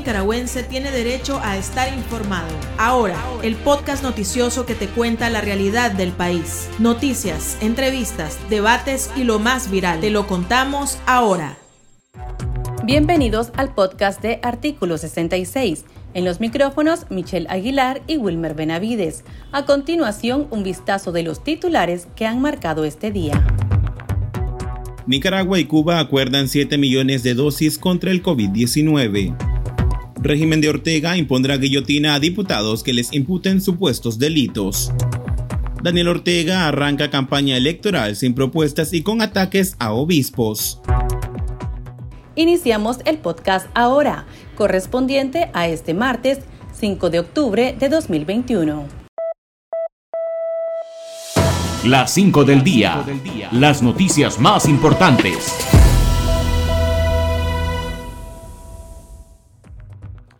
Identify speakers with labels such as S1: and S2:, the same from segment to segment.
S1: nicaragüense tiene derecho a estar informado. Ahora, el podcast noticioso que te cuenta la realidad del país. Noticias, entrevistas, debates y lo más viral. Te lo contamos ahora.
S2: Bienvenidos al podcast de Artículo 66. En los micrófonos, Michelle Aguilar y Wilmer Benavides. A continuación, un vistazo de los titulares que han marcado este día.
S3: Nicaragua y Cuba acuerdan 7 millones de dosis contra el COVID-19. Régimen de Ortega impondrá guillotina a diputados que les imputen supuestos delitos. Daniel Ortega arranca campaña electoral sin propuestas y con ataques a obispos.
S2: Iniciamos el podcast ahora, correspondiente a este martes 5 de octubre de 2021.
S4: Las 5 del día. Las noticias más importantes.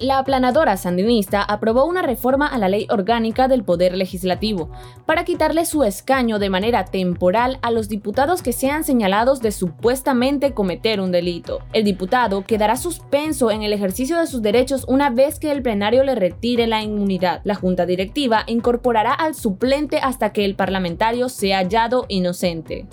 S5: La aplanadora sandinista aprobó una reforma a la ley orgánica del Poder Legislativo para quitarle su escaño de manera temporal a los diputados que sean señalados de supuestamente cometer un delito. El diputado quedará suspenso en el ejercicio de sus derechos una vez que el plenario le retire la inmunidad. La junta directiva incorporará al suplente hasta que el parlamentario sea hallado inocente.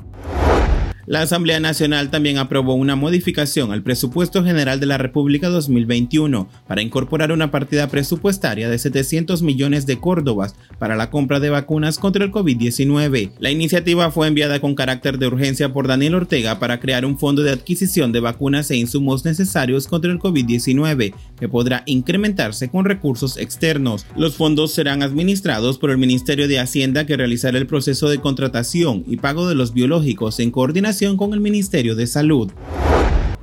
S3: La Asamblea Nacional también aprobó una modificación al presupuesto general de la República 2021 para incorporar una partida presupuestaria de 700 millones de córdobas para la compra de vacunas contra el COVID-19. La iniciativa fue enviada con carácter de urgencia por Daniel Ortega para crear un fondo de adquisición de vacunas e insumos necesarios contra el COVID-19 que podrá incrementarse con recursos externos. Los fondos serán administrados por el Ministerio de Hacienda que realizará el proceso de contratación y pago de los biológicos en coordinación con el Ministerio de Salud.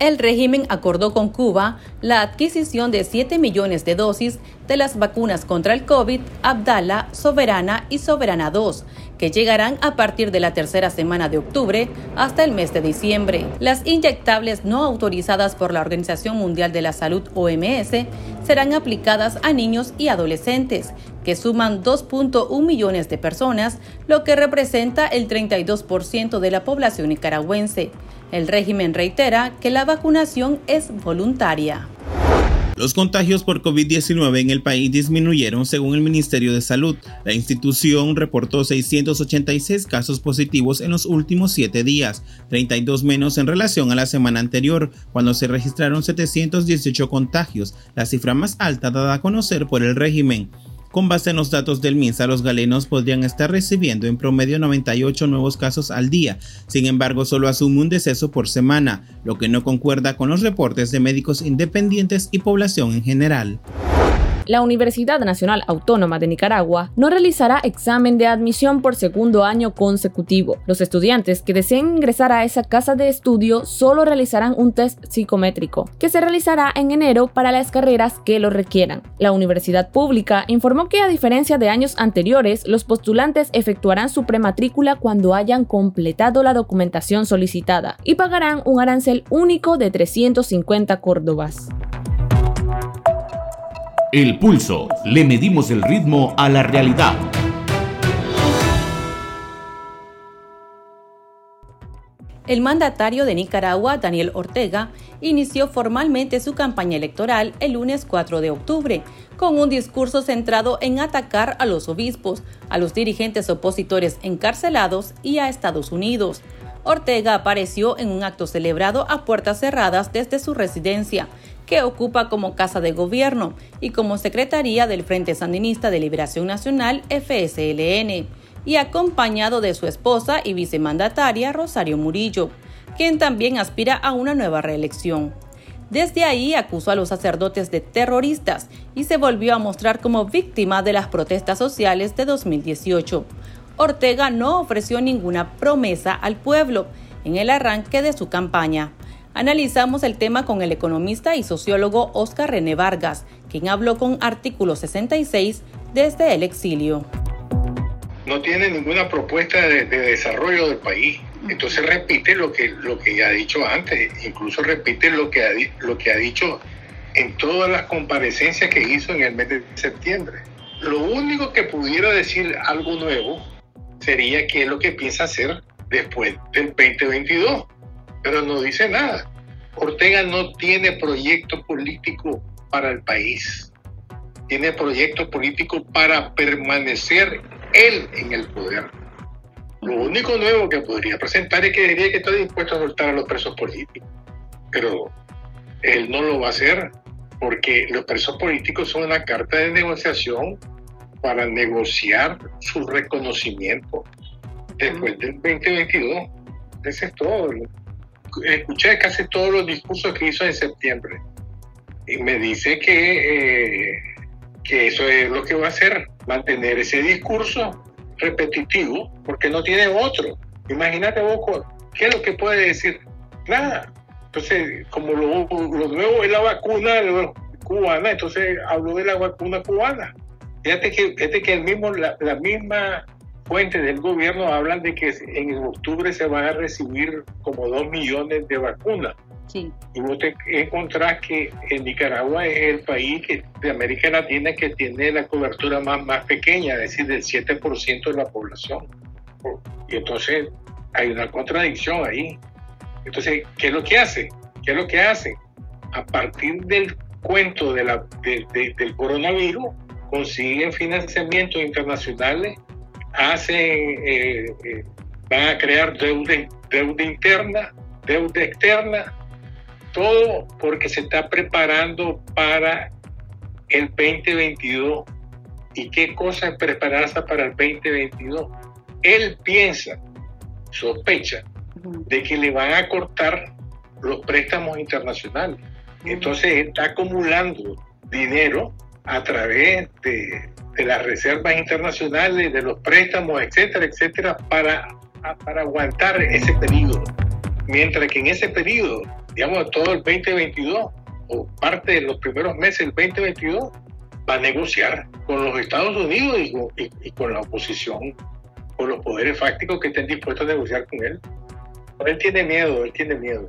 S2: El régimen acordó con Cuba la adquisición de 7 millones de dosis de las vacunas contra el COVID, Abdala, Soberana y Soberana 2, que llegarán a partir de la tercera semana de octubre hasta el mes de diciembre. Las inyectables no autorizadas por la Organización Mundial de la Salud, OMS, serán aplicadas a niños y adolescentes, que suman 2.1 millones de personas, lo que representa el 32% de la población nicaragüense. El régimen reitera que la vacunación es voluntaria.
S3: Los contagios por COVID-19 en el país disminuyeron según el Ministerio de Salud. La institución reportó 686 casos positivos en los últimos siete días, 32 menos en relación a la semana anterior, cuando se registraron 718 contagios, la cifra más alta dada a conocer por el régimen. Con base en los datos del MINSA, los galenos podrían estar recibiendo en promedio 98 nuevos casos al día. Sin embargo, solo asume un deceso por semana, lo que no concuerda con los reportes de médicos independientes y población en general
S5: la Universidad Nacional Autónoma de Nicaragua no realizará examen de admisión por segundo año consecutivo. Los estudiantes que deseen ingresar a esa casa de estudio solo realizarán un test psicométrico, que se realizará en enero para las carreras que lo requieran. La universidad pública informó que a diferencia de años anteriores, los postulantes efectuarán su prematrícula cuando hayan completado la documentación solicitada y pagarán un arancel único de 350 córdobas.
S4: El pulso. Le medimos el ritmo a la realidad.
S2: El mandatario de Nicaragua, Daniel Ortega, inició formalmente su campaña electoral el lunes 4 de octubre, con un discurso centrado en atacar a los obispos, a los dirigentes opositores encarcelados y a Estados Unidos. Ortega apareció en un acto celebrado a puertas cerradas desde su residencia, que ocupa como Casa de Gobierno y como Secretaría del Frente Sandinista de Liberación Nacional FSLN, y acompañado de su esposa y vicemandataria Rosario Murillo, quien también aspira a una nueva reelección. Desde ahí acusó a los sacerdotes de terroristas y se volvió a mostrar como víctima de las protestas sociales de 2018. Ortega no ofreció ninguna promesa al pueblo en el arranque de su campaña. Analizamos el tema con el economista y sociólogo Oscar René Vargas, quien habló con Artículo 66 desde el exilio.
S6: No tiene ninguna propuesta de, desarrollo del país. Entonces repite lo que, lo que ha dicho antes, incluso repite lo que, ha, lo que ha dicho en todas las comparecencias que hizo en el mes de septiembre. Lo único que pudiera decir algo nuevo sería qué es lo que piensa hacer después del 2022 pero no dice nada. Ortega no tiene proyecto político para el país. Tiene proyectos políticos para permanecer él en el poder. Lo único nuevo que podría presentar es que diría que está dispuesto a soltar a los presos políticos. Pero él no lo va a hacer porque los presos políticos son una carta de negociación para negociar su reconocimiento después del 2022. Ese es todo. Escuché casi todos los discursos que hizo en septiembre y me dice que, eh, que eso es lo que va a hacer, mantener ese discurso repetitivo, porque no tiene otro. Imagínate vos, ¿qué es lo que puede decir? Nada. Entonces, como lo, nuevo es la vacuna cubana, entonces habló de la vacuna cubana. Fíjate que, fíjate que el mismo, la misma fuentes del gobierno hablan de que en octubre se van a recibir como dos millones de vacunas. Sí. Y vos te encontrás que en Nicaragua es el país que, de América Latina que tiene la cobertura más, más pequeña, es decir, del 7% de la población. Y entonces hay una contradicción ahí. Entonces, ¿qué es lo que hace? ¿Qué es lo que hace? A partir del cuento de la, del coronavirus, consiguen financiamientos internacionales hacen, eh, eh, van a crear deuda, deuda interna, deuda externa, todo porque se está preparando para el 2022. ¿Y qué cosa es prepararse para el 2022? Él piensa, sospecha, de que le van a cortar los préstamos internacionales. Entonces está acumulando dinero a través de de las reservas internacionales, de los préstamos, etcétera, etcétera, para, para aguantar ese periodo. Mientras que en ese periodo, digamos, todo el 2022 o parte de los primeros meses del 2022, va a negociar con los Estados Unidos y, con la oposición, con los poderes fácticos que estén dispuestos a negociar con él. Él tiene miedo, él tiene miedo.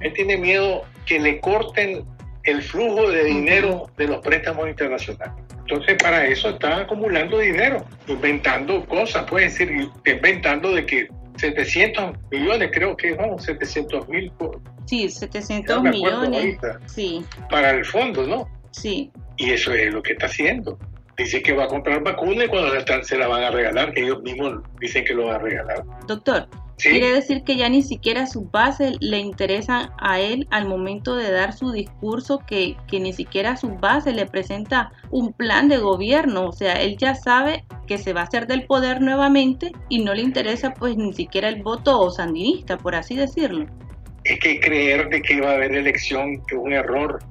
S6: Él tiene miedo que le corten el flujo de dinero de los préstamos internacionales. Entonces, para eso está acumulando dinero, inventando cosas, puede decir, inventando de que 700 millones, creo que vamos, 700 mil.
S7: Sí, 700 millones. sí.
S6: Para el fondo, ¿no?
S7: Sí.
S6: Y eso es lo que está haciendo. Dice que va a comprar vacunas y cuando se la van a regalar, que ellos mismos dicen que lo van a regalar.
S7: Doctor, Quiere decir que ya ni siquiera su base le interesa a él al momento de dar su discurso, que, que ni siquiera su base le presenta un plan de gobierno. O sea, él ya sabe que se va a hacer del poder nuevamente y no le interesa pues ni siquiera el voto sandinista, por así decirlo.
S6: Es que creer de que va a haber elección es un error.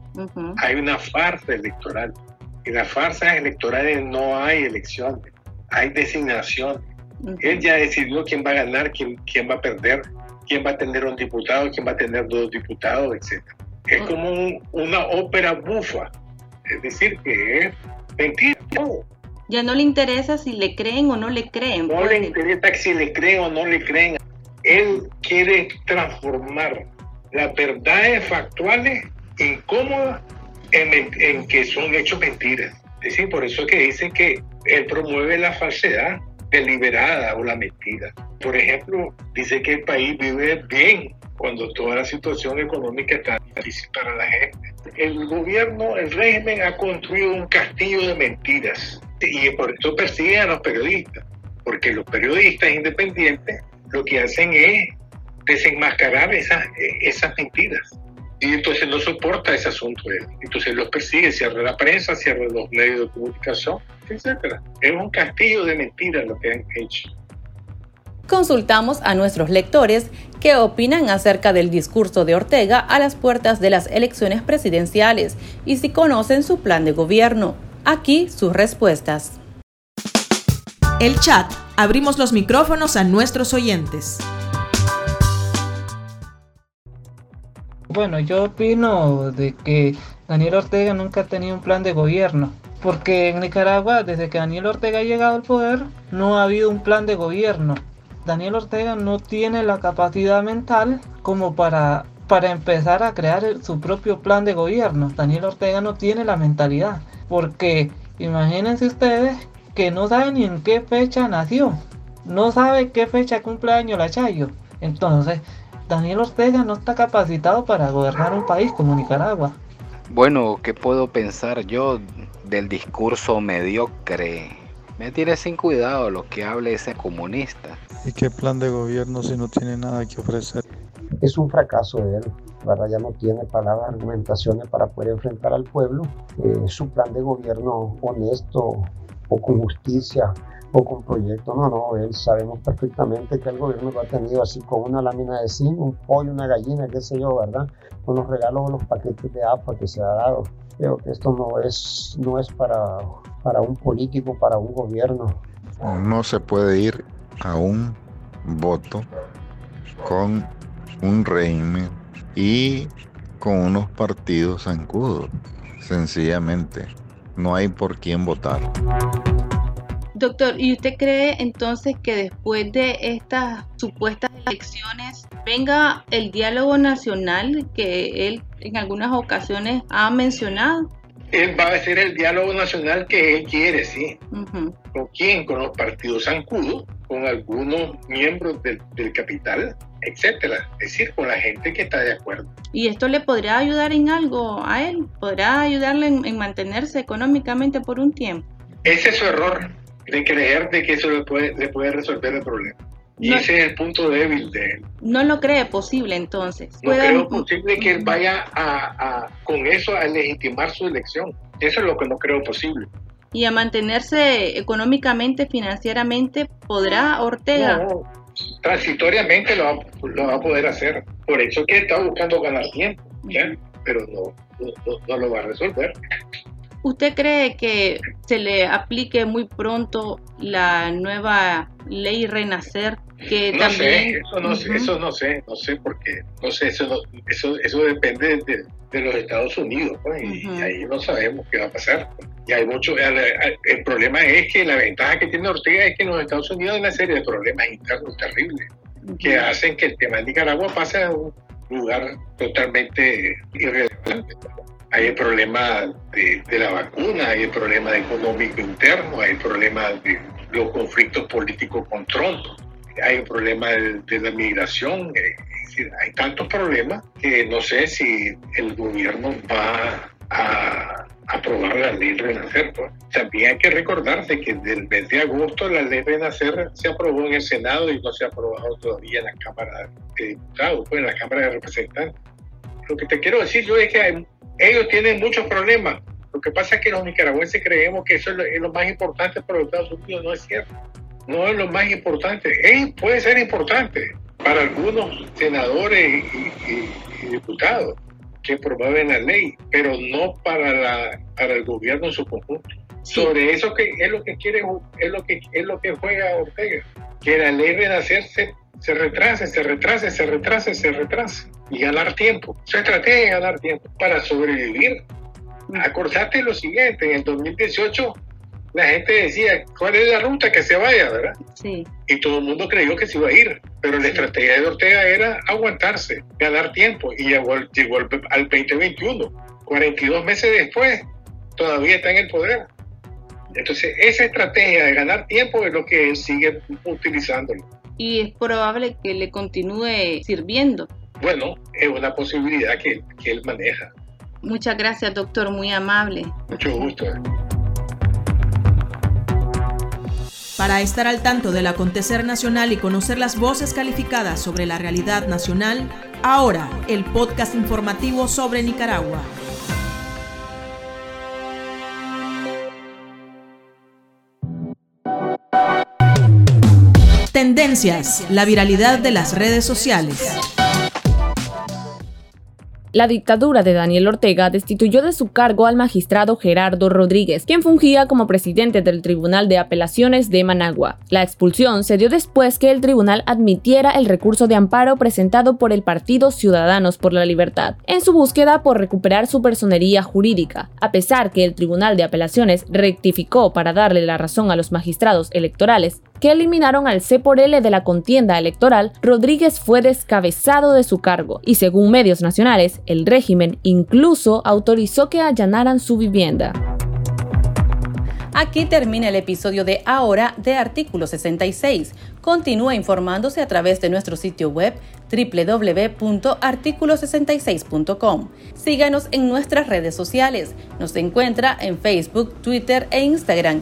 S6: Hay una farsa electoral. En las farsas electorales no hay elecciones, hay designaciones él ya decidió quién va a ganar, quién, quién va a perder, quién va a tener un diputado, quién va a tener dos diputados, etc. Es como una ópera bufa, es decir, que es mentira.
S7: Ya no le interesa si le creen o no le creen.
S6: No le interesa si le creen o no le creen. Él quiere transformar las verdades factuales incómodas en, en que son hechos mentiras. Es decir, por eso es que dicen que él promueve la falsedad deliberada o la mentira. Por ejemplo, dice que el país vive bien cuando toda la situación económica está difícil para la gente. El gobierno, el régimen ha construido un castillo de mentiras y por eso persiguen a los periodistas, porque los periodistas independientes lo que hacen es desenmascarar esas, esas mentiras. Y entonces no soporta ese asunto. Entonces los persigue, cierra la prensa, cierra los medios de comunicación etcétera. Es un castillo de mentiras lo que han hecho.
S2: Consultamos a nuestros lectores qué opinan acerca del discurso de Ortega a las puertas de las elecciones presidenciales y si conocen su plan de gobierno. Aquí sus respuestas.
S1: El chat. Abrimos los micrófonos a nuestros oyentes.
S8: Bueno, yo opino de que Daniel Ortega nunca ha tenido un plan de gobierno. Porque en Nicaragua, desde que Daniel Ortega ha llegado al poder, no ha habido un plan de gobierno. Daniel Ortega no tiene la capacidad mental como para, para empezar a crear su propio plan de gobierno. Daniel Ortega no tiene la mentalidad. Porque imagínense ustedes que no sabe ni en qué fecha nació. No sabe qué fecha cumpleaños la Chayo. Entonces, Daniel Ortega no está capacitado para gobernar un país como Nicaragua.
S9: Bueno, ¿qué puedo pensar yo del discurso mediocre? Me tiene sin cuidado lo que hable ese comunista.
S10: ¿Y qué plan de gobierno si no tiene nada que ofrecer?
S11: Es un fracaso de él, ¿verdad? Ya no tiene palabras, argumentaciones para poder enfrentar al pueblo. Eh, su plan de gobierno honesto o con justicia o con proyecto, no, no, él sabemos perfectamente que el gobierno lo ha tenido así con una lámina de zinc, un pollo, una gallina, qué sé yo, ¿verdad? Con los regalos, los paquetes de AFA que se ha dado. Creo que esto no es, no es para, para un político, para un gobierno.
S10: No se puede ir a un voto con un régimen y con unos partidos zancudos. Sencillamente, no hay por quién votar.
S7: Doctor, ¿y usted cree entonces que después de estas supuestas elecciones venga el diálogo nacional que él en algunas ocasiones ha mencionado?
S6: Él va a hacer el diálogo nacional que él quiere, sí. ¿Con quién? Con los partidos zancudos, con algunos miembros del, capital, etcétera. Es decir, con la gente que está de acuerdo.
S7: ¿Y esto le podrá ayudar en algo a él? ¿Podrá ayudarle en mantenerse económicamente por un tiempo?
S6: Ese es su error de creer de que eso le puede, le puede resolver el problema. Y ese es el punto débil de él.
S7: No lo cree posible entonces.
S6: No creo posible que él vaya a, con eso a legitimar su elección. Eso es lo que no creo posible.
S7: ¿Y a mantenerse económicamente, financieramente, podrá Ortega?
S6: No, transitoriamente lo va, lo va, a poder hacer. Por eso que está buscando ganar tiempo, ¿ya? pero no, no, no lo va a resolver.
S7: ¿Usted cree que se le aplique muy pronto la nueva ley Renacer? Que
S6: no
S7: también...
S6: sé, eso no, sé, eso no sé, no sé porque, no sé, eso, eso, eso depende de, los Estados Unidos, pues, y ahí no sabemos qué va a pasar. Y hay mucho, el, problema es que la ventaja que tiene Ortega es que en los Estados Unidos hay una serie de problemas internos terribles que hacen que el tema de Nicaragua pase a un lugar totalmente irrelevante hay el problema de, la vacuna, hay el problema económico interno, hay el problema de los conflictos políticos con Trump, hay el problema de, la migración. Eh, hay tantos problemas que no sé si el gobierno va a aprobar la ley Renacer. Pues. También hay que recordar que desde el mes de agosto la ley Renacer se aprobó en el Senado y no se ha aprobado todavía en la Cámara de Diputados, pues en la Cámara de Representantes. Lo que te quiero decir yo es que ellos tienen muchos problemas. Lo que pasa es que los nicaragüenses creemos que eso es lo, más importante para los Estados Unidos. No es cierto. No es lo más importante. puede ser importante para algunos senadores y, diputados que promueven la ley, pero no para, la, para el gobierno en su conjunto. Sobre eso que es lo que quiere, es lo que es lo que juega Ortega, que la ley renacer se, se retrase, se retrase, se retrase, se retrase y ganar tiempo. Su estrategia es ganar tiempo para sobrevivir. Acordate lo siguiente, en el 2018 la gente decía, ¿cuál es la ruta que se vaya, verdad?
S7: Sí.
S6: Y todo el mundo creyó que se iba a ir, pero la estrategia de Ortega era aguantarse, ganar tiempo, y llegó, llegó al, 2021. 42 meses después, todavía está en el poder. Entonces, esa estrategia de ganar tiempo es lo que él sigue utilizándolo.
S7: Y es probable que le continúe sirviendo
S6: bueno, es una posibilidad que, que él maneja.
S7: Muchas gracias, doctor, muy amable.
S6: Mucho gusto.
S1: Para estar al tanto del acontecer nacional y conocer las voces calificadas sobre la realidad nacional, ahora el podcast informativo sobre Nicaragua. Tendencias, la viralidad de las redes sociales.
S5: La dictadura de Daniel Ortega destituyó de su cargo al magistrado Gerardo Rodríguez, quien fungía como presidente del Tribunal de Apelaciones de Managua. La expulsión se dio después que el tribunal admitiera el recurso de amparo presentado por el Partido Ciudadanos por la Libertad, en su búsqueda por recuperar su personería jurídica, a pesar que el Tribunal de Apelaciones rectificó para darle la razón a los magistrados electorales que eliminaron al C por L de la contienda electoral, Rodríguez fue descabezado de su cargo y según medios nacionales, el régimen incluso autorizó que allanaran su vivienda.
S2: Aquí termina el episodio de ahora de Artículo 66. Continúa informándose a través de nuestro sitio web www.articulo66.com. Síganos en nuestras redes sociales. Nos encuentra en Facebook, Twitter e Instagram